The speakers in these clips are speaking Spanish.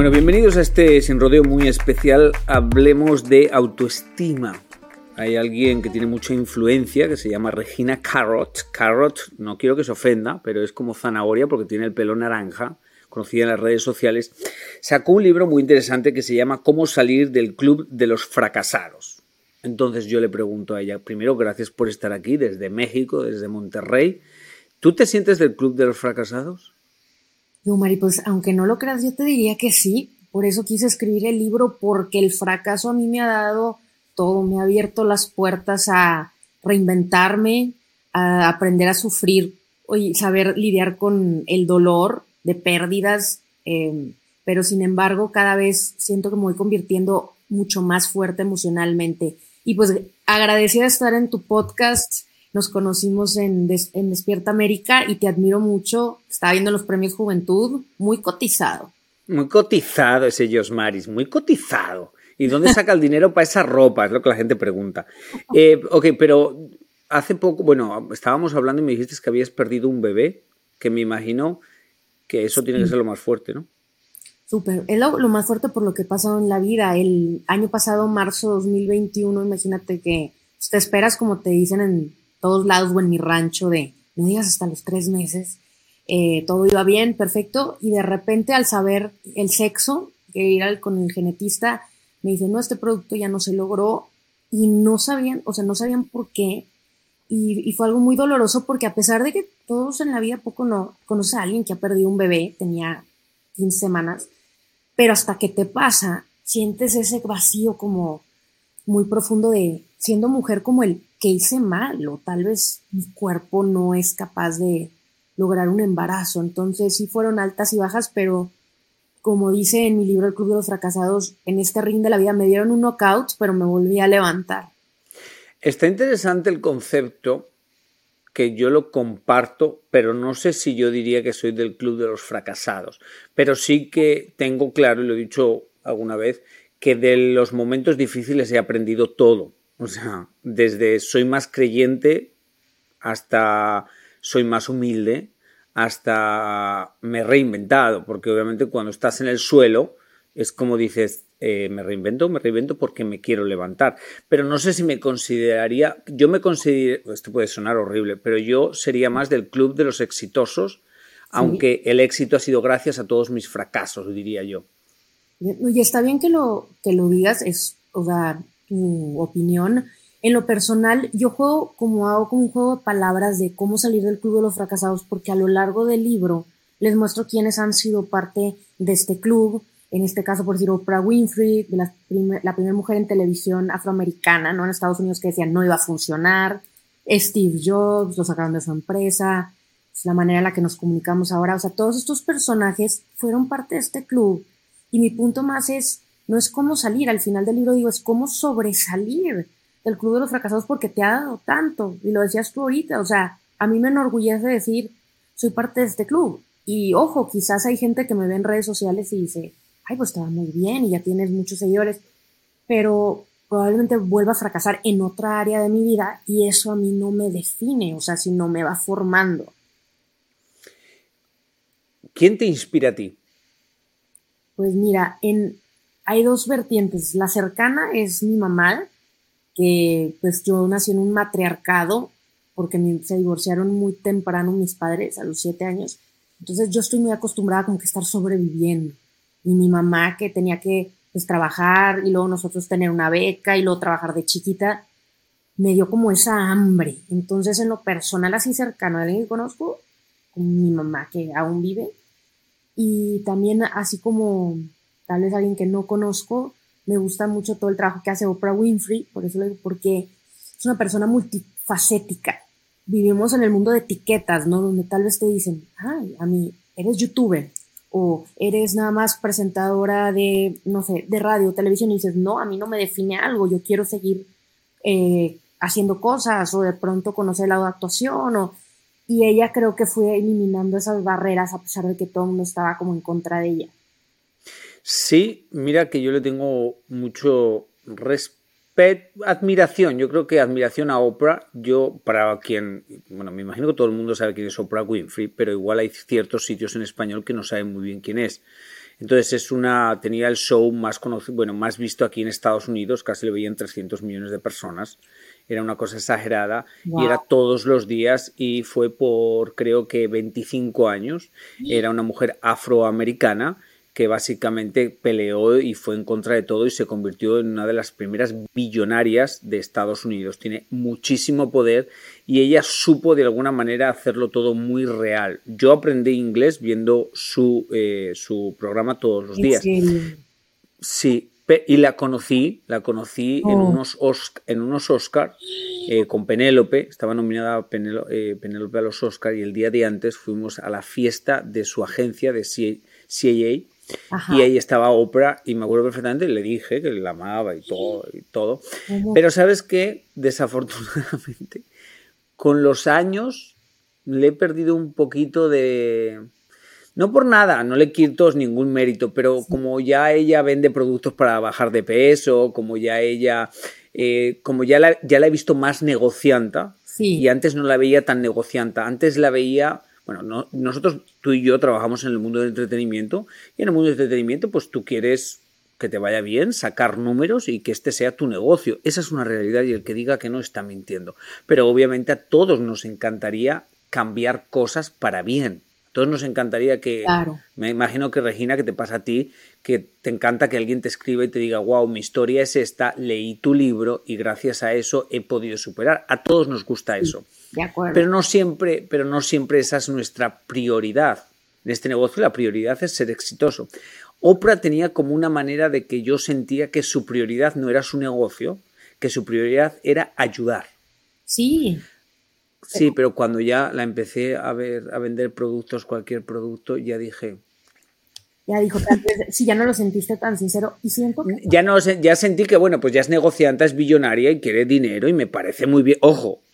Bueno, bienvenidos a este sin rodeo muy especial. Hablemos de autoestima. Hay alguien que tiene mucha influencia que se llama Regina Carrot. Carrot, no quiero que se ofenda, pero es como zanahoria porque tiene el pelo naranja, conocida en las redes sociales. Sacó un libro muy interesante que se llama Cómo salir del club de los fracasados. Entonces yo le pregunto a ella, primero, gracias por estar aquí desde México, desde Monterrey. ¿Tú te sientes del club de los fracasados? Yo, Mari, pues aunque no lo creas, yo te diría que sí. Por eso quise escribir el libro, porque el fracaso a mí me ha dado todo, me ha abierto las puertas a reinventarme, a aprender a sufrir y saber lidiar con el dolor de pérdidas. Em, pero sin embargo, cada vez siento que me voy convirtiendo mucho más fuerte emocionalmente. Y pues agradecida de estar en tu podcast nos conocimos en, Despierta América y te admiro mucho. Estaba viendo los premios Juventud, muy cotizado. Muy cotizado ese Maris, muy cotizado. ¿Y dónde saca el dinero para esa ropa? Es lo que la gente pregunta. Eh, ok, pero hace poco, bueno, estábamos hablando y me dijiste que habías perdido un bebé, que me imagino que eso tiene que ser lo más fuerte, ¿no? Súper, es lo, lo, más fuerte por lo que ha pasado en la vida. El año pasado, marzo 2021, imagínate que te esperas, como te dicen en todos lados o en mi rancho de, no digas hasta los tres meses, eh, todo iba bien, perfecto, y de repente al saber el sexo, que ir con el genetista, me dice, no, este producto ya no se logró, y no sabían, o sea, no sabían por qué, y, fue algo muy doloroso porque a pesar de que todos en la vida poco no conoce a alguien que ha perdido un bebé, tenía 15 semanas, pero hasta que te pasa, sientes ese vacío como muy profundo de siendo mujer como el que hice mal o tal vez mi cuerpo no es capaz de lograr un embarazo. Entonces sí fueron altas y bajas, pero como dice en mi libro El Club de los Fracasados, en este ring de la vida me dieron un knockout, pero me volví a levantar. Está interesante el concepto que yo lo comparto, pero no sé si yo diría que soy del club de los fracasados. Pero sí que tengo claro, y lo he dicho alguna vez, que de los momentos difíciles he aprendido todo. O sea, desde soy más creyente hasta soy más humilde, hasta me he reinventado, porque obviamente cuando estás en el suelo es como dices, eh, me reinvento, me reinvento porque me quiero levantar. Pero no sé si me consideraría, yo me considero, esto puede sonar horrible, pero yo sería más del club de los exitosos, aunque el éxito ha sido gracias a todos mis fracasos, diría yo. Y está bien que lo, que lo digas, es, o sea, tu opinión. En lo personal, yo juego como hago como un juego de palabras de cómo salir del club de los fracasados, porque a lo largo del libro les muestro quiénes han sido parte de este club. En este caso, por decir, Oprah Winfrey, la, primera mujer en televisión afroamericana, ¿no? En Estados Unidos que decía no iba a funcionar. Steve Jobs, lo sacaron de su empresa. La manera en la que nos comunicamos ahora. O sea, todos estos personajes fueron parte de este club. Y mi punto más es, no es cómo salir, al final del libro digo, es cómo sobresalir del club de los fracasados porque te ha dado tanto. Y lo decías tú ahorita, o sea, a mí me enorgullece decir, soy parte de este club. Y ojo, quizás hay gente que me ve en redes sociales y dice, ay, pues te va muy bien y ya tienes muchos seguidores, pero probablemente vuelva a fracasar en otra área de mi vida y eso a mí no me define, o sea, si no me va formando. ¿Quién te inspira a ti? Pues mira, en, hay dos vertientes. La cercana es mi mamá, que pues yo nací en un matriarcado porque se divorciaron muy temprano mis padres, a los siete años. Entonces yo estoy muy acostumbrada como que estar sobreviviendo. Y mi mamá que tenía que pues, trabajar y luego nosotros tener una beca y luego trabajar de chiquita, me dio como esa hambre. Entonces en lo personal así cercano a alguien que conozco, con mi mamá que aún vive, y también así como tal vez alguien que no conozco, me gusta mucho todo el trabajo que hace Oprah Winfrey, por eso lo digo, porque es una persona multifacética. Vivimos en el mundo de etiquetas, ¿no? Donde tal vez te dicen, ay, a mí, eres youtuber, o eres nada más presentadora de, no sé, de radio, televisión, y dices, no, a mí no me define algo, yo quiero seguir eh, haciendo cosas, o de pronto conocer de actuación, o y ella creo que fue eliminando esas barreras a pesar de que todo el mundo estaba como en contra de ella. Sí, mira que yo le tengo mucho respeto, admiración, yo creo que admiración a Oprah, yo para quien, bueno, me imagino que todo el mundo sabe quién es Oprah Winfrey, pero igual hay ciertos sitios en español que no saben muy bien quién es. Entonces es una, tenía el show más conocido, bueno, más visto aquí en Estados Unidos, casi lo veían 300 millones de personas era una cosa exagerada y era todos los días y fue por creo que 25 años. Era una mujer afroamericana que básicamente peleó y fue en contra de todo y se convirtió en una de las primeras billonarias de Estados Unidos. Tiene muchísimo poder y ella supo de alguna manera hacerlo todo muy real. Yo aprendí inglés viendo su, eh, su programa todos los días. Sí, y la conocí, la conocí en, oh. unos en unos Oscar eh, con Penélope, estaba nominada eh, Penélope a los Oscar y el día de antes fuimos a la fiesta de su agencia de Y ahí estaba Oprah y me acuerdo perfectamente, le dije que la amaba y todo, y todo. pero sabes que desafortunadamente con los años le he perdido un poquito de no por nada, no le quito ningún mérito, pero como ya ella vende productos para bajar de peso, como ya ella, eh, como ya la, ya la he visto más negocianta, y antes no la veía tan negocianta, antes la veía, bueno, nosotros, tú y yo trabajamos en el mundo del entretenimiento, y en el mundo del entretenimiento, pues tú quieres que te vaya bien, sacar números y que este sea tu negocio. Esa es una realidad y el que diga que no está mintiendo. Pero obviamente a todos nos encantaría cambiar cosas para bien todos nos encantaría que, me imagino que Regina, que te pasa a ti, que te encanta que alguien te escriba y te diga, wow, mi historia es esta, leí tu libro y gracias a eso he podido superar. A todos nos gusta eso. De acuerdo. Pero no siempre, pero no siempre esa es nuestra prioridad. En este negocio la prioridad es ser exitoso. Oprah tenía como una manera de que yo sentía que su prioridad no era su negocio, que su prioridad era ayudar. Sí. Sí, pero cuando ya la empecé a ver, a vender productos, cualquier producto, ya dije. Ya dijo, si ya no lo sentiste tan sincero, y siento Ya, no, ya sentí que, bueno, pues ya es negociante, es billonaria y quiere dinero y me parece muy bien. Ojo,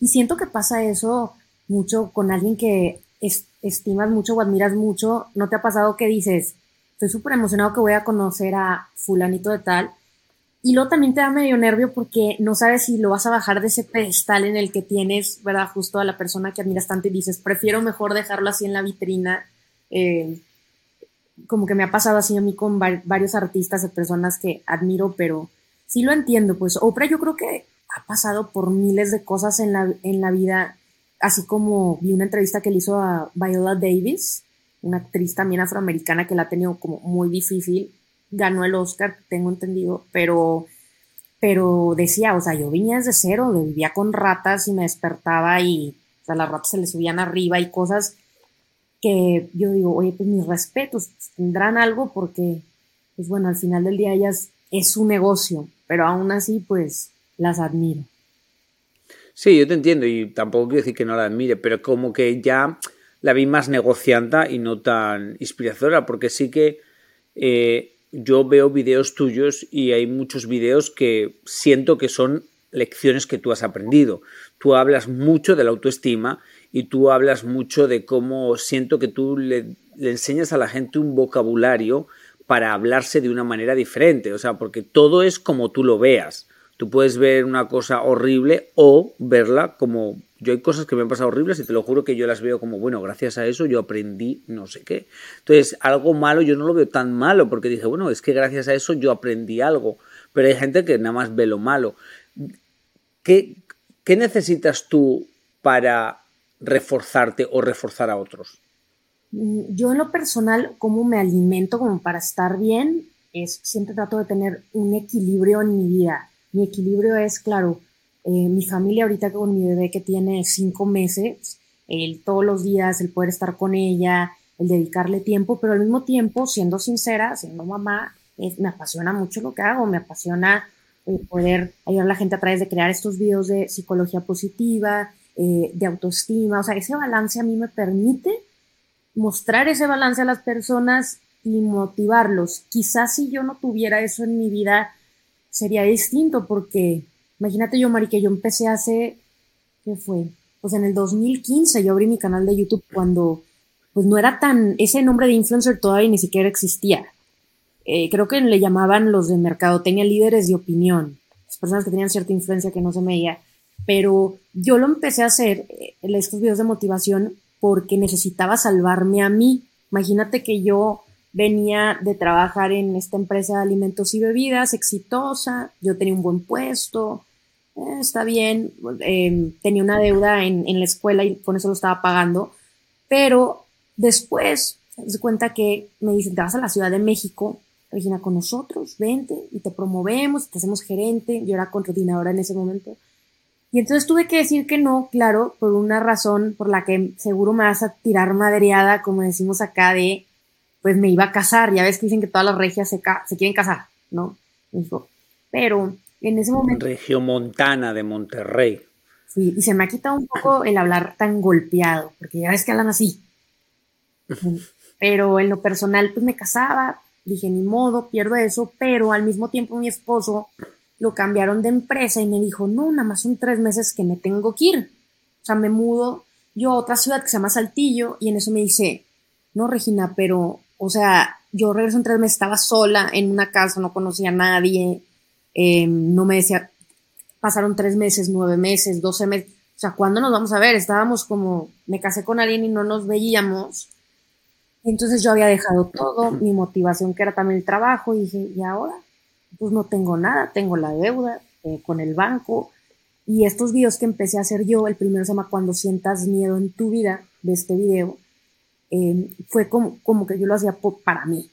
Y siento que pasa eso mucho con alguien que estimas mucho o admiras mucho. ¿No te ha pasado que dices, estoy súper emocionado que voy a conocer a fulanito de tal? Y luego también te da medio nervio porque no sabes si lo vas a bajar de ese pedestal en el que tienes, ¿verdad? Justo a la persona que admiras tanto y dices, prefiero mejor dejarlo así en la vitrina. Eh, como que me ha pasado así a mí con varios artistas de personas que admiro, pero sí lo entiendo. Pues Oprah yo creo que ha pasado por miles de cosas en la, en la vida, así como vi una entrevista que le hizo a Viola Davis, una actriz también afroamericana que la ha tenido como muy difícil ganó el Oscar, tengo entendido, pero, pero decía, o sea, yo venía desde cero, vivía con ratas y me despertaba y, las ratas se le subían arriba y cosas que yo digo, oye, pues mis respetos, pues, tendrán algo porque, pues bueno, al final del día ellas es su negocio, pero aún así, pues las admiro. Sí, yo te entiendo y tampoco quiero decir que no la admire, pero como que ya la vi más negocianta y no tan inspiradora, porque sí que eh, yo veo videos tuyos y hay muchos videos que siento que son lecciones que tú has aprendido. Tú hablas mucho de la autoestima y tú hablas mucho de cómo siento que tú le, le enseñas a la gente un vocabulario para hablarse de una manera diferente, o sea, porque todo es como tú lo veas. Tú puedes ver una cosa horrible o verla como yo hay cosas que me han pasado horribles y te lo juro que yo las veo como, bueno, gracias a eso yo aprendí no sé qué. Entonces, algo malo yo no lo veo tan malo porque dije, bueno, es que gracias a eso yo aprendí algo. Pero hay gente que nada más ve lo malo. ¿Qué, necesitas tú para reforzarte o reforzar a otros? Mm, yo en lo personal, cómo me alimento como para estar bien, es siempre trato de tener un equilibrio en mi vida mi equilibrio es, claro, eh, mi familia ahorita con mi bebé que tiene cinco meses, el todos los días, el poder estar con ella, el dedicarle tiempo, pero al mismo tiempo, siendo sincera, siendo mamá, me apasiona mucho lo que hago, me apasiona eh, poder ayudar a la gente a través de crear estos videos de psicología positiva, eh, de autoestima, o sea, ese balance a mí me permite mostrar ese balance a las personas y motivarlos. Quizás si yo no tuviera eso en mi vida, sería distinto porque, imagínate yo, Mari, que yo empecé hace, ¿qué fue? Pues en el 2015 yo abrí mi canal de YouTube cuando, pues no era tan, ese nombre de influencer todavía ni siquiera existía. Eh, creo que le llamaban los de mercadotecnia líderes de opinión, las personas que tenían cierta influencia que no se veía. Pero yo lo empecé a hacer, eh, estos videos de motivación, porque necesitaba salvarme a mí. Imagínate que yo venía de trabajar en esta empresa de alimentos y bebidas exitosa, yo tenía un buen puesto, eh, está bien, em, tenía una deuda en, la escuela y con eso lo estaba pagando, pero después se cuenta que me dicen, te vas a la Ciudad de México, Regina, con nosotros, vente y te promovemos, te hacemos gerente, yo era coordinadora en ese momento. Y entonces tuve que decir que no, claro, por una razón por la que seguro me vas a tirar madreada, como decimos acá, de pues me iba a casar. Ya ves que dicen que todas las regias se, se quieren casar, ¿no? Dijo, pero en ese momento... Regio Montana de Monterrey. Sí, y se me ha quitado un poco el hablar tan golpeado, porque ya ves que hablan así. Pero en lo personal, pues me casaba, dije, ni modo, pierdo eso, pero al mismo tiempo mi esposo lo cambiaron de empresa y me dijo, no, nada más son tres meses que me tengo que ir. O sea, me mudo yo a otra ciudad que se llama Saltillo y en eso me dice, no, Regina, pero o sea, yo regreso en tres meses, estaba sola en una casa, no conocía a nadie, em, no me decía, pasaron tres meses, nueve meses, doce meses, o sea, ¿cuándo nos vamos a ver? Estábamos como, me casé con alguien y no nos veíamos. Entonces yo había dejado todo, mi motivación que era también el trabajo, y dije, ¿y ahora? Pues no tengo nada, tengo la deuda eh, con el banco. Y estos videos que empecé a hacer yo, el primero se llama Cuando sientas miedo en tu vida, de este video, Em, fue como, como, que yo lo hacía para mí,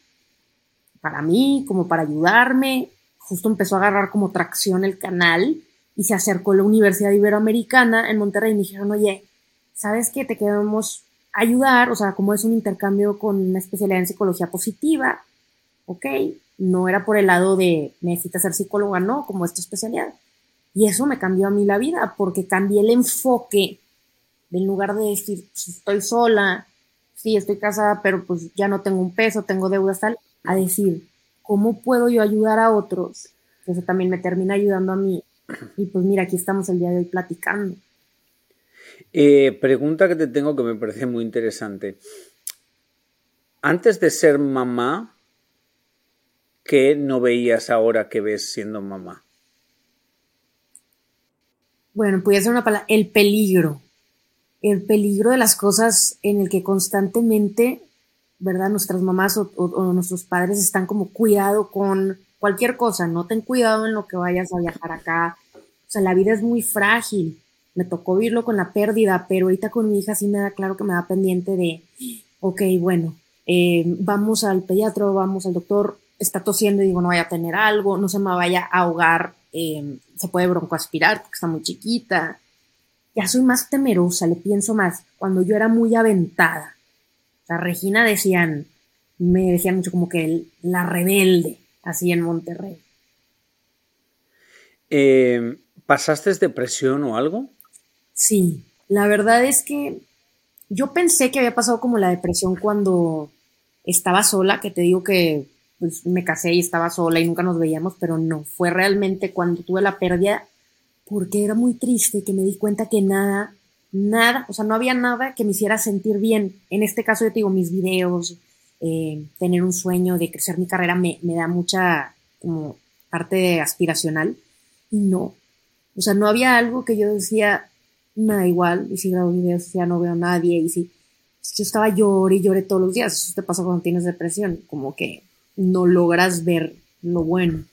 para mí, como para ayudarme. Justo empezó a agarrar como tracción el canal y se acercó la Universidad Iberoamericana en Monterrey y me dijeron, oye, ¿sabes qué? Te queremos ayudar, o sea, como es un intercambio con una especialidad en psicología positiva, ok, no era por el lado de necesitas ser psicóloga, no, como esta especialidad. Y eso me cambió a mí la vida porque cambié el enfoque en lugar de decir, pues estoy sola, sí, estoy casada, pero pues ya no tengo un peso, tengo deudas tal, a decir, ¿cómo puedo yo ayudar a otros? Eso también me termina ayudando a mí. Y pues mira, aquí estamos el día de hoy platicando. Eh, pregunta que te tengo que me parece muy interesante. Antes de ser mamá, ¿qué no veías ahora que ves siendo mamá? Bueno, puede ser una palabra, el peligro el peligro de las cosas en el que constantemente, ¿verdad? Nuestras mamás o, nuestros padres están como cuidado con cualquier cosa, no ten cuidado en lo que vayas a viajar acá. O sea, la vida es muy frágil. Me tocó vivirlo con la pérdida, pero ahorita con mi hija sí me da claro que me da pendiente de, ok, bueno, eh, vamos al pediatra, vamos al doctor, está tosiendo y digo, no vaya a tener algo, no se me vaya a ahogar, em, se puede broncoaspirar porque está muy chiquita. Ya soy más temerosa, le pienso más. Cuando yo era muy aventada, la Regina decían, me decían mucho como que la rebelde, así en Monterrey. Eh, ¿Pasaste depresión o algo? Sí, la verdad es que yo pensé que había pasado como la depresión cuando estaba sola, que te digo que pues, me casé y estaba sola y nunca nos veíamos, pero no, fue realmente cuando tuve la pérdida, porque era muy triste que me di cuenta que nada, nada, o sea, no había nada que me hiciera sentir bien. En este caso, yo te digo, mis videos, eh, tener un sueño de crecer mi carrera me, me da mucha como parte aspiracional y no, o sea, no había algo que yo decía, nada igual, y si grabo videos ya no veo a nadie, y si yo estaba lloré y lloré todos los días, eso te pasa cuando tienes depresión, como que no logras ver lo bueno.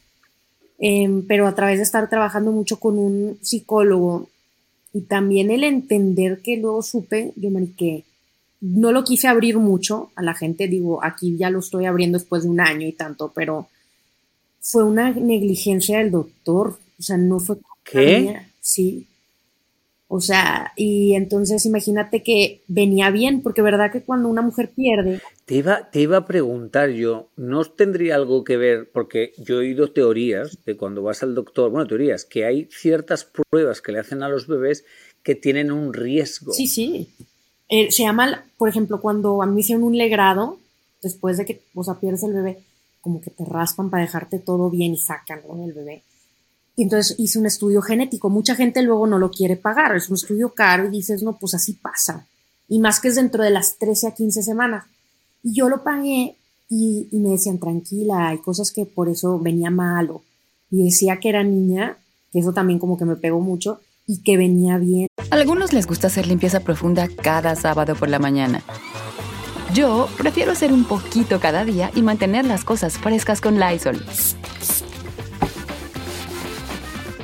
Em, pero a través de estar trabajando mucho con un psicólogo y también el entender que luego supe, yo me que no lo quise abrir mucho a la gente, digo, aquí ya lo estoy abriendo después de un año y tanto, pero fue una negligencia del doctor, o sea, no fue ¿Qué? Sí. O sea, y entonces imagínate que venía bien, porque verdad que cuando una mujer pierde... Te iba, te iba a preguntar yo, ¿no tendría algo que ver? Porque yo he oído teorías de cuando vas al doctor, bueno, teorías, que hay ciertas pruebas que le hacen a los bebés que tienen un riesgo. Sí, sí. Eh, se llama, por ejemplo, cuando a mí hicieron un legrado, después de que, o sea, pierdes el bebé, como que te raspan para dejarte todo bien y sacan el bebé. Y entonces hice un estudio genético. Mucha gente luego no lo quiere pagar, es un estudio caro y dices, no, pues así pasa. Y más que es dentro de las 13 a 15 semanas. Y yo lo pagué y, me decían, tranquila, hay cosas que por eso venía malo. Y decía que era niña, que eso también como que me pegó mucho, y que venía bien. A algunos les gusta hacer limpieza profunda cada sábado por la mañana. Yo prefiero hacer un poquito cada día y mantener las cosas frescas con Lysol.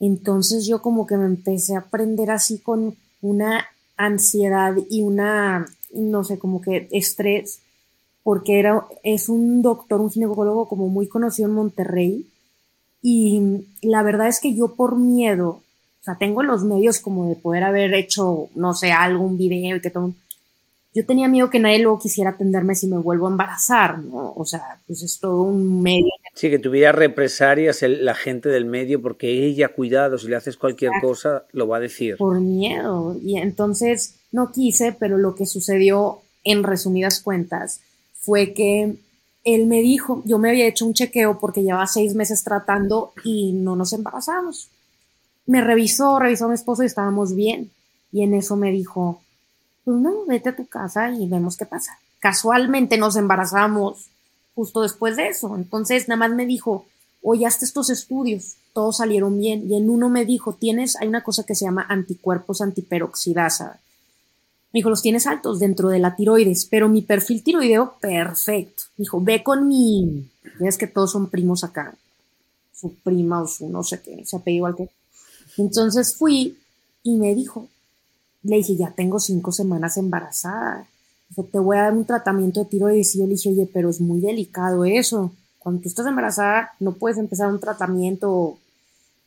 Entonces yo como que me empecé a aprender así con una ansiedad y una, no sé, como que estrés, porque era, es un doctor, un ginecólogo como muy conocido en Monterrey. Y la verdad es que yo por miedo, o sea, tengo los medios como de poder haber hecho, no sé, algo, un video y que todo, yo tenía miedo que nadie luego quisiera atenderme si me vuelvo a embarazar, ¿no? O sea, pues es todo un medio. Sí, que tuviera represalias la gente del medio porque ella, cuidado, si le haces cualquier cosa, lo va a decir. Por miedo. Y entonces no quise, pero lo que sucedió, en resumidas cuentas, fue que él me dijo, yo me había hecho un chequeo porque llevaba seis meses tratando y no nos embarazamos. Me revisó, revisó a mi esposo y estábamos bien. Y en eso me dijo, pues no, vete a tu casa y vemos qué pasa. Casualmente nos embarazamos justo después de eso. Entonces nada más me dijo, oye, hasta estos estudios, todos salieron bien. Y en uno me dijo, tienes, hay una cosa que se llama anticuerpos antiperoxidasa. Me dijo, los tienes altos dentro de la tiroides, pero mi perfil tiroideo, perfecto. Me dijo, ve con mi, es que todos son primos acá, su prima o su no sé qué, se apellida igual que. Entonces fui y me dijo, le dije, ya tengo cinco semanas embarazada. Dijo, te voy a dar un tratamiento de tiroides. Y yo le dije, oye, pero es muy delicado eso. Cuando tú estás embarazada, no puedes empezar un tratamiento.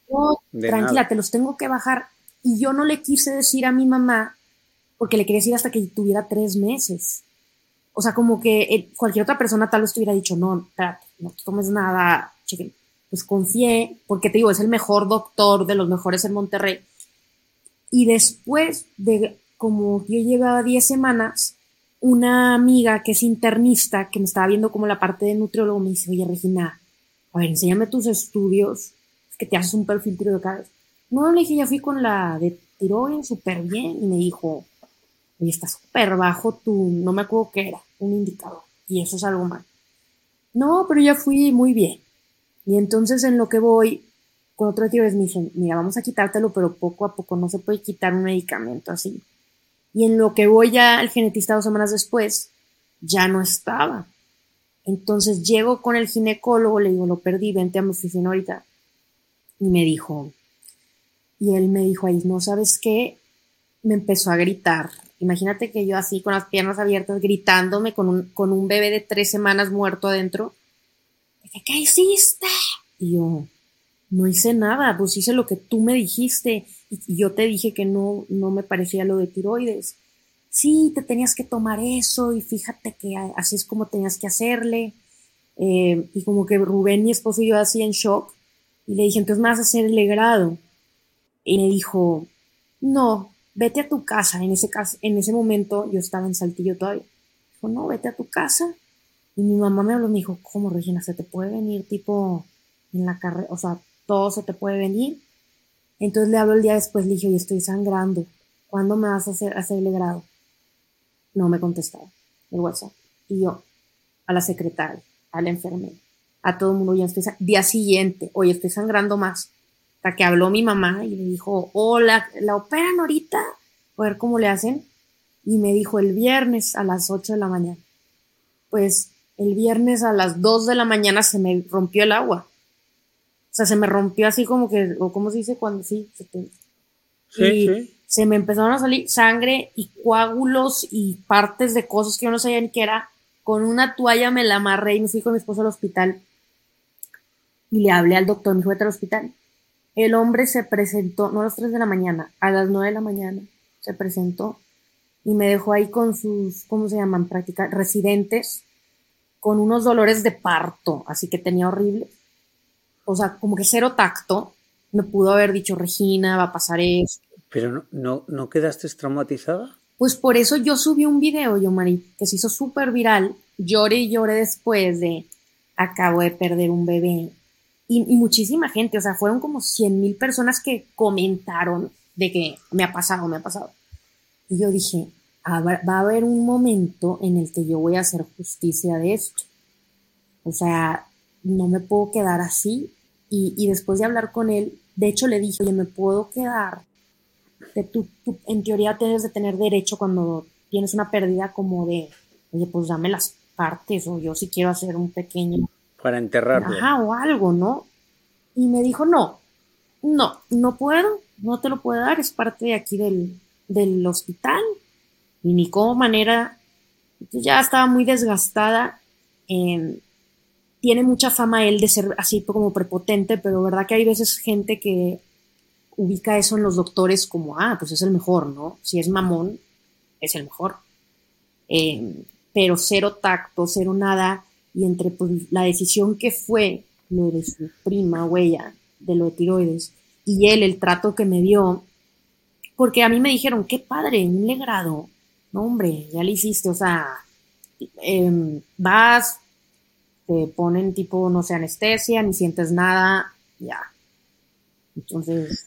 No, tranquila, te los tengo que bajar. Y yo no le quise decir a mi mamá, porque le quería decir hasta que tuviera tres meses. O sea, como que eh, cualquier otra persona tal vez te hubiera dicho, no, espérate, no tomes nada, chequen. Pues confié, porque te digo, es el mejor doctor de los mejores en Monterrey y después de como yo llevaba 10 semanas, una amiga que es internista, que me estaba viendo como la parte de nutriólogo, me dice, oye Regina, a ver, enséñame tus estudios, es que te haces un perfil tiroides. No, le dije, ya fui con la de tiroides súper bien, y me dijo, oye, está súper bajo tu, no me acuerdo qué era, un indicador, y eso es algo mal. No, pero ya fui muy bien. Y entonces en lo que voy, con otro tiroides me dicen, mira, vamos a quitártelo, pero poco a poco no se puede quitar un medicamento así. Y en lo que voy ya al genetista dos semanas después, ya no estaba. Entonces llego con el ginecólogo, le digo, lo perdí, vente a mi oficina ahorita. Y me dijo, y él me dijo ahí, no sabes qué, me empezó a gritar. Imagínate que yo así con las piernas abiertas gritándome con un, con un bebé de tres semanas muerto adentro. ¿qué hiciste? Y yo, no hice nada, pues hice lo que tú me dijiste y yo te dije que no, no me parecía lo de tiroides. Sí, te tenías que tomar eso y fíjate que así es como tenías que hacerle. Eh, y como que Rubén, mi esposo, y yo así en shock. Y le dije, entonces me vas a hacer el grado. Y me dijo, no, vete a tu casa. En ese, caso, en ese momento yo estaba en Saltillo todavía. Dijo, no, vete a tu casa. Y mi mamá me habló, me dijo, ¿cómo, Regina? ¿Se te puede venir tipo en la carrera? O sea, todo se te puede venir. Entonces le hablo el día después, le dije, oye, estoy sangrando. ¿Cuándo me vas a hacer, hacerle grado? No me contestaba el WhatsApp. Y yo, a la secretaria, a la enfermera, a todo el mundo, ya estoy Día siguiente, oye, estoy sangrando más. Hasta que habló mi mamá y le dijo, hola, ¿la operan ahorita? A ver cómo le hacen. Y me dijo, el viernes a las 8 de la mañana. Pues el viernes a las 2 de la mañana se me rompió el agua. O sea, se me rompió así como que, o cómo se dice cuando sí, se te, y se me empezaron a salir sangre y coágulos y partes de cosas que yo no sabía ni qué era. Con una toalla me la amarré y me fui con mi esposo al hospital. Y le hablé al doctor, me fui al hospital. El hombre se presentó, no a las 3 de la mañana, a las 9 de la mañana se presentó y me dejó ahí con sus, ¿cómo se llaman? Práctica, residentes, con unos dolores de parto, así que tenía horrible o sea, como que cero tacto, me pudo haber dicho, Regina, va a pasar eso. ¿Pero no, no, no quedaste traumatizada? Pues por eso yo subí un video, yo, Mari, que se hizo súper viral. Lloré y lloré después de, acabo de perder un bebé. Y, muchísima gente, o sea, fueron como 100 mil personas que comentaron de que me ha pasado, me ha pasado. Y yo dije, va a haber un momento en el que yo voy a hacer justicia de esto. O sea, no me puedo quedar así y, después de hablar con él, de hecho le dije, oye, me puedo quedar. Que tú, en teoría tienes de tener derecho cuando tienes una pérdida como de, oye, pues dame las partes o yo si quiero hacer un pequeño... Para enterrarlo. Ajá, o algo, ¿no? Y me dijo, no, no, no puedo, no te lo puedo dar, es parte de aquí del, del hospital. Y ni como manera, ya estaba muy desgastada. en tiene mucha fama él de ser así como prepotente, pero verdad que hay veces gente que ubica eso en los doctores como, ah, pues es el mejor, ¿no? Si es mamón, es el mejor. Em, pero cero tacto, cero nada, y entre pues, la decisión que fue lo de su prima, huella, de lo de tiroides, y él, el trato que me dio, porque a mí me dijeron, qué padre, un legrado, no hombre, ya le hiciste, o sea, em, vas, te ponen tipo, no sé, anestesia, ni sientes nada, ya. Entonces...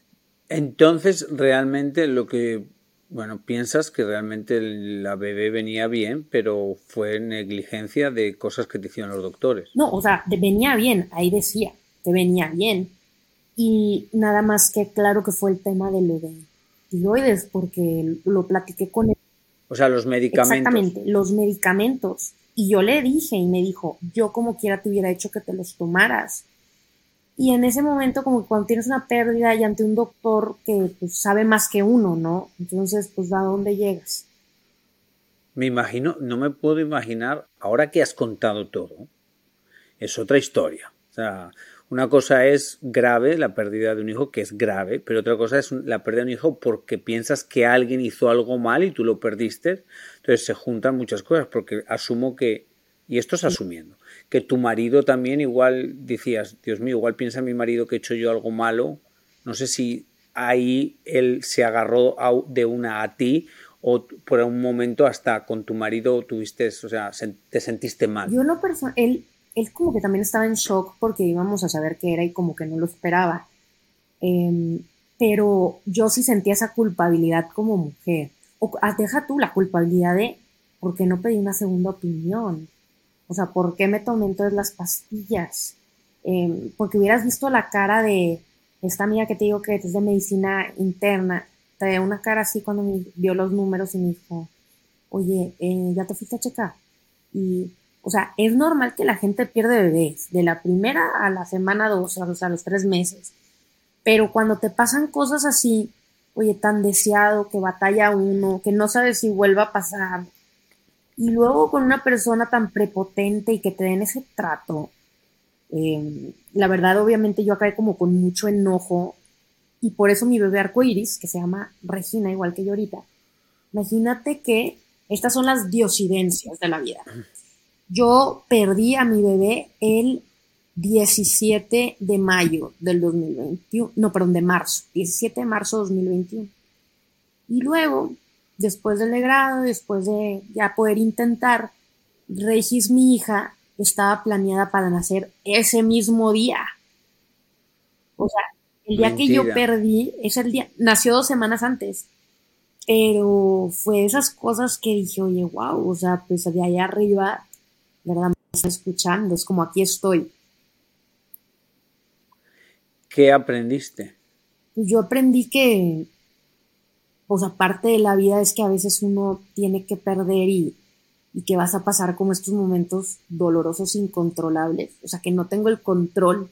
Entonces, realmente lo que, bueno, piensas que realmente la bebé venía bien, pero fue negligencia de cosas que te hicieron los doctores. No, o sea, venía bien, ahí decía, que venía bien. Y nada más que claro que fue el tema de lo de tiroides, porque lo platiqué con él. O sea, los medicamentos. Exactamente, los medicamentos. Y yo le dije y me dijo, yo como quiera te hubiera hecho que te los tomaras. Y en ese momento, como cuando tienes una pérdida y ante un doctor que pues, sabe más que uno, ¿no? Entonces, pues, ¿a dónde llegas? Me imagino, no me puedo imaginar, ahora que has contado todo, es otra historia. O sea, una cosa es grave, la pérdida de un hijo, que es grave, pero otra cosa es la pérdida de un hijo porque piensas que alguien hizo algo mal y tú lo perdiste. Entonces se juntan muchas cosas, porque asumo que, y esto es asumiendo, que tu marido también igual decías, Dios mío, igual piensa mi marido que he hecho yo algo malo, no sé si ahí él se agarró de una a ti o por un momento hasta con tu marido tuviste, o sea, te sentiste mal. Yo persona, él, él como que también estaba en shock porque íbamos a saber qué era y como que no lo esperaba. Em, pero yo sí sentía esa culpabilidad como mujer. O ah, deja tú la culpabilidad de por qué no pedí una segunda opinión. O sea, ¿por qué me tomé entonces las pastillas? Em, porque hubieras visto la cara de esta amiga que te digo que es de medicina interna, traía una cara así cuando me vio los números y me dijo, oye, eh, ya te fuiste a checar. Y, o sea, es normal que la gente pierde bebés, de la primera a la semana dos, o sea, a los tres meses. Pero cuando te pasan cosas así, oye, tan deseado, que batalla uno, que no sabes si vuelva a pasar, y luego con una persona tan prepotente y que te den ese trato, eh, la verdad, obviamente yo acabé como con mucho enojo y por eso mi bebé arcoiris, que se llama Regina, igual que yo ahorita, imagínate que estas son las diosidencias de la vida. Yo perdí a mi bebé el 17 de mayo del 2021, no, perdón, de marzo, 17 de marzo de 2021. Y luego, después del grado, después de ya poder intentar, Regis, mi hija, estaba planeada para nacer ese mismo día. O sea, el día que yo perdí, es el día, nació dos semanas antes. Pero fue esas cosas que dije, oye, wow, o sea, pues de allá arriba, ¿verdad? Me escuchando, es como aquí estoy. ¿Qué aprendiste? Yo aprendí que, pues aparte de la vida es que a veces uno tiene que perder y, y que vas a pasar como estos momentos dolorosos, incontrolables. O sea, que no tengo el control,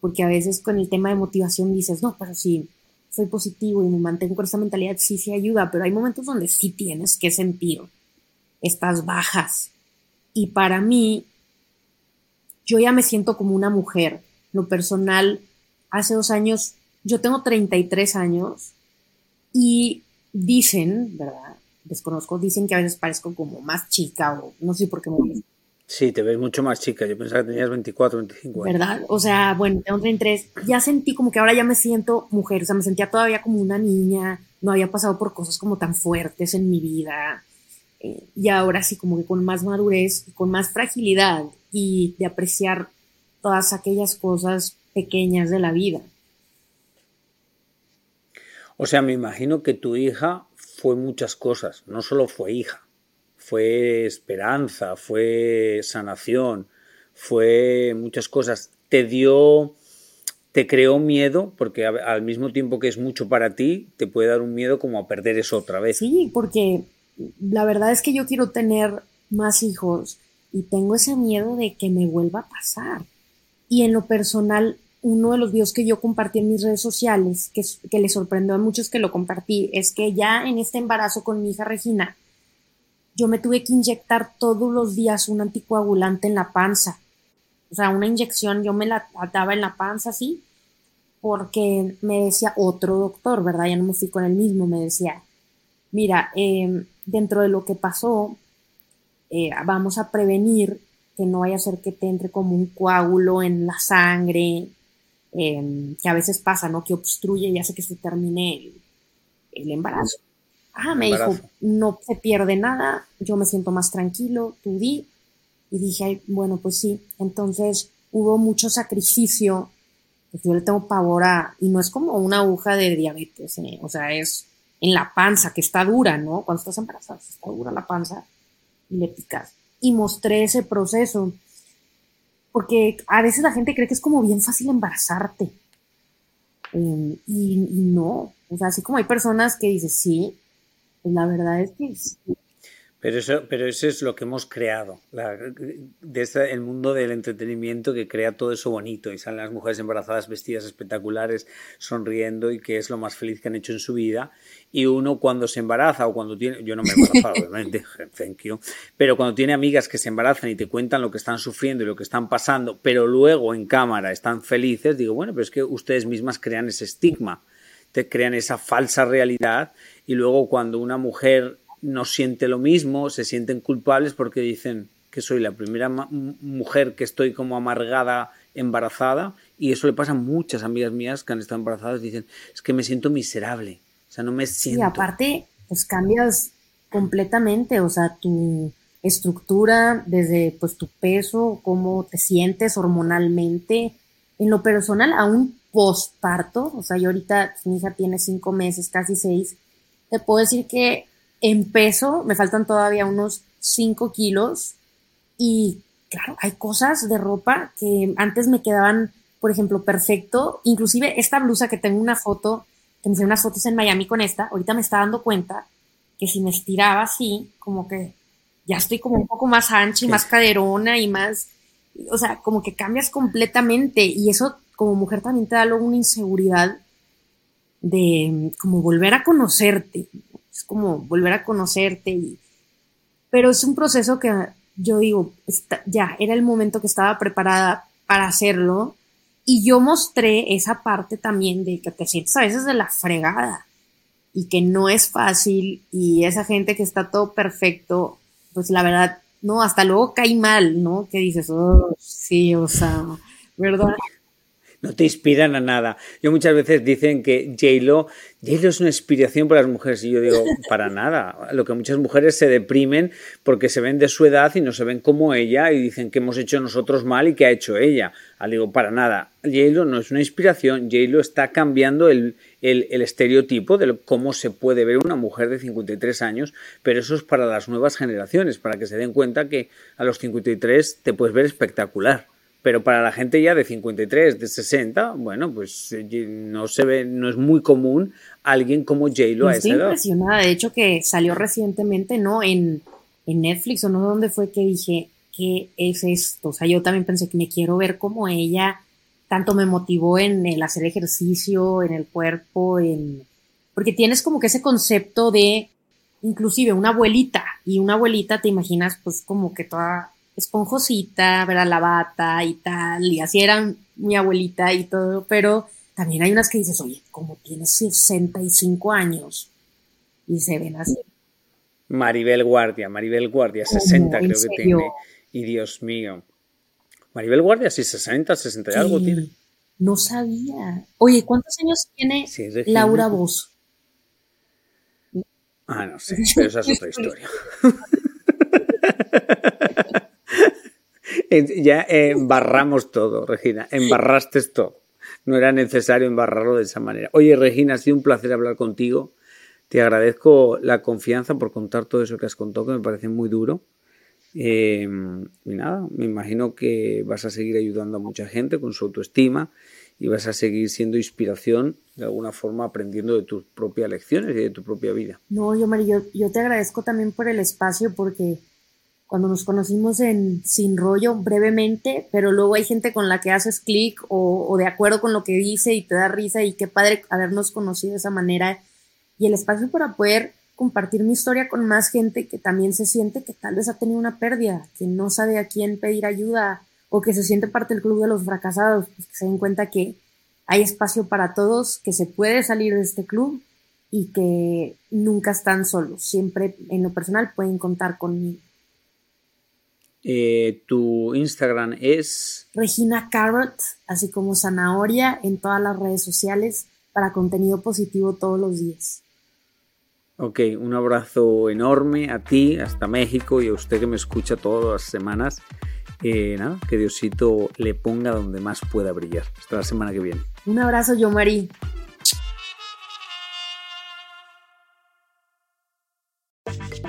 porque a veces con el tema de motivación dices, no, pero sí, soy positivo y me mantengo con esa mentalidad, sí, sí ayuda, pero hay momentos donde sí tienes que sentir estas bajas. Y para mí, yo ya me siento como una mujer. Lo personal, hace dos años, yo tengo 33 años y dicen, ¿verdad? desconozco, dicen que a veces parezco como más chica o no sé por qué me Sí, te ves mucho más chica. Yo pensaba que tenías 24, 25 años. ¿Verdad? O sea, bueno, tengo 33. Ya sentí como que ahora ya me siento mujer. O sea, me sentía todavía como una niña. No había pasado por cosas como tan fuertes en mi vida. Eh, y ahora sí, como que con más madurez, con más fragilidad y de apreciar todas aquellas cosas pequeñas de la vida. O sea, me imagino que tu hija fue muchas cosas, no solo fue hija, fue esperanza, fue sanación, fue muchas cosas. Te dio, te creó miedo, porque al mismo tiempo que es mucho para ti, te puede dar un miedo como a perder eso otra vez. Sí, porque la verdad es que yo quiero tener más hijos y tengo ese miedo de que me vuelva a pasar. Y en lo personal, uno de los videos que yo compartí en mis redes sociales, que, que le sorprendió a muchos que lo compartí, es que ya en este embarazo con mi hija Regina, yo me tuve que inyectar todos los días un anticoagulante en la panza. O sea, una inyección yo me la daba en la panza así, porque me decía otro doctor, ¿verdad? Ya no me fui con el mismo, me decía, mira, em, dentro de lo que pasó, eh, vamos a prevenir que no vaya a ser que te entre como un coágulo en la sangre, Em, que a veces pasa, ¿no? Que obstruye y hace que se termine el, embarazo. Ah, me dijo, no se pierde nada, yo me siento más tranquilo, tú di. Y dije, bueno, pues sí. Entonces hubo mucho sacrificio, pues yo le tengo pavor a, y no es como una aguja de diabetes, ¿eh? o sea, es en la panza, que está dura, ¿no? Cuando estás embarazada, está dura la panza, y le picas. Y mostré ese proceso porque a veces la gente cree que es como bien fácil embarazarte. Em, y, no, o sea, así como hay personas que dicen sí, pues la verdad es que sí. Pero eso, pero eso es lo que hemos creado, desde el mundo del entretenimiento que crea todo eso bonito y salen las mujeres embarazadas vestidas espectaculares, sonriendo y que es lo más feliz que han hecho en su vida. Y uno cuando se embaraza o cuando tiene, yo no me he embarazado obviamente, thank you, pero cuando tiene amigas que se embarazan y te cuentan lo que están sufriendo y lo que están pasando, pero luego en cámara están felices, digo, bueno, pero es que ustedes mismas crean ese estigma, te crean esa falsa realidad y luego cuando una mujer no siente lo mismo, se sienten culpables porque dicen que soy la primera mujer que estoy como amargada embarazada y eso le pasa a muchas amigas mías que han estado embarazadas dicen es que me siento miserable o sea no me siento y aparte pues cambias completamente, o sea, tu estructura, desde pues tu peso, cómo te sientes hormonalmente, en lo personal, aún postparto, o sea, yo ahorita, mi hija tiene cinco meses, casi seis, te puedo decir que en peso me faltan todavía unos cinco kilos. Y claro, hay cosas de ropa que antes me quedaban, por ejemplo, perfecto, inclusive esta blusa que tengo una foto, que me hice unas fotos en Miami con esta, ahorita me está dando cuenta que si me estiraba así, como que ya estoy como un poco más ancha y más caderona y más, o sea, como que cambias completamente. Y eso como mujer también te da luego una inseguridad de como volver a conocerte, es como volver a conocerte y, pero es un proceso que yo digo, ya era el momento que estaba preparada para hacerlo y yo mostré esa parte también de que te sientes a veces de la fregada y que no es fácil y esa gente que está todo perfecto pues la verdad, no, hasta luego cae mal, ¿no? Que dices, oh, sí, o sea, ¿verdad? No te inspiran a nada. Yo muchas veces dicen que J-Lo, J-Lo es una inspiración para las mujeres y yo digo, para nada. Lo que muchas mujeres se deprimen porque se ven de su edad y no se ven como ella y dicen que hemos hecho nosotros mal y que ha hecho ella. Ah, digo, para nada. J-Lo no es una inspiración, J-Lo está cambiando el, el, el, estereotipo de cómo se puede ver una mujer de 53 años, pero eso es para las nuevas generaciones, para que se den cuenta que a los 53 te puedes ver espectacular pero para la gente ya de 53, de 60, bueno, pues eh, no se ve, no es muy común alguien como J-Lo a esa edad. impresionada, de hecho que salió recientemente, ¿no? En, en Netflix o no dónde fue que dije, ¿qué es esto? O sea, yo también pensé que me quiero ver como ella, tanto me motivó en el hacer ejercicio, en el cuerpo, en... Porque tienes como que ese concepto de, inclusive, una abuelita, y una abuelita te imaginas pues como que toda esponjosita, ¿verdad? La bata y tal, y así era mi abuelita y todo, pero también hay unas que dices, oye, como tienes 65 años y se ven así. Maribel Guardia, Maribel Guardia, 60 creo que tiene. Y Dios mío. Maribel Guardia, sí, 60, 60 y algo tiene. No sabía. Oye, ¿cuántos años tiene Laura Bozo? Ah, no sé, pero esa es otra historia. ya embarramos todo, Regina, embarraste todo. No era necesario embarrarlo de esa manera. Oye, Regina, ha sido un placer hablar contigo. Te agradezco la confianza por contar todo eso que has contado, que me parece muy duro. Eh, y nada, me imagino que vas a seguir ayudando a mucha gente con su autoestima y vas a seguir siendo inspiración de alguna forma aprendiendo de tus propias lecciones y de tu propia vida. No, yo, María, yo te agradezco también por el espacio porque cuando nos conocimos en Sin Rollo brevemente, pero luego hay gente con la que haces clic o, de acuerdo con lo que dice y te da risa y qué padre habernos conocido de esa manera y el espacio para poder compartir mi historia con más gente que también se siente que tal vez ha tenido una pérdida, que no sabe a quién pedir ayuda o que se siente parte del club de los fracasados, pues que se den cuenta que hay espacio para todos, que se puede salir de este club y que nunca están solos, siempre en lo personal pueden contar conmigo. Eh, tu Instagram es Regina Carrot, así como zanahoria en todas las redes sociales para contenido positivo todos los días. Ok, un abrazo enorme a ti, hasta México y a usted que me escucha todas las semanas. Eh, que Diosito le ponga donde más pueda brillar. Hasta la semana que viene. Un abrazo, yo,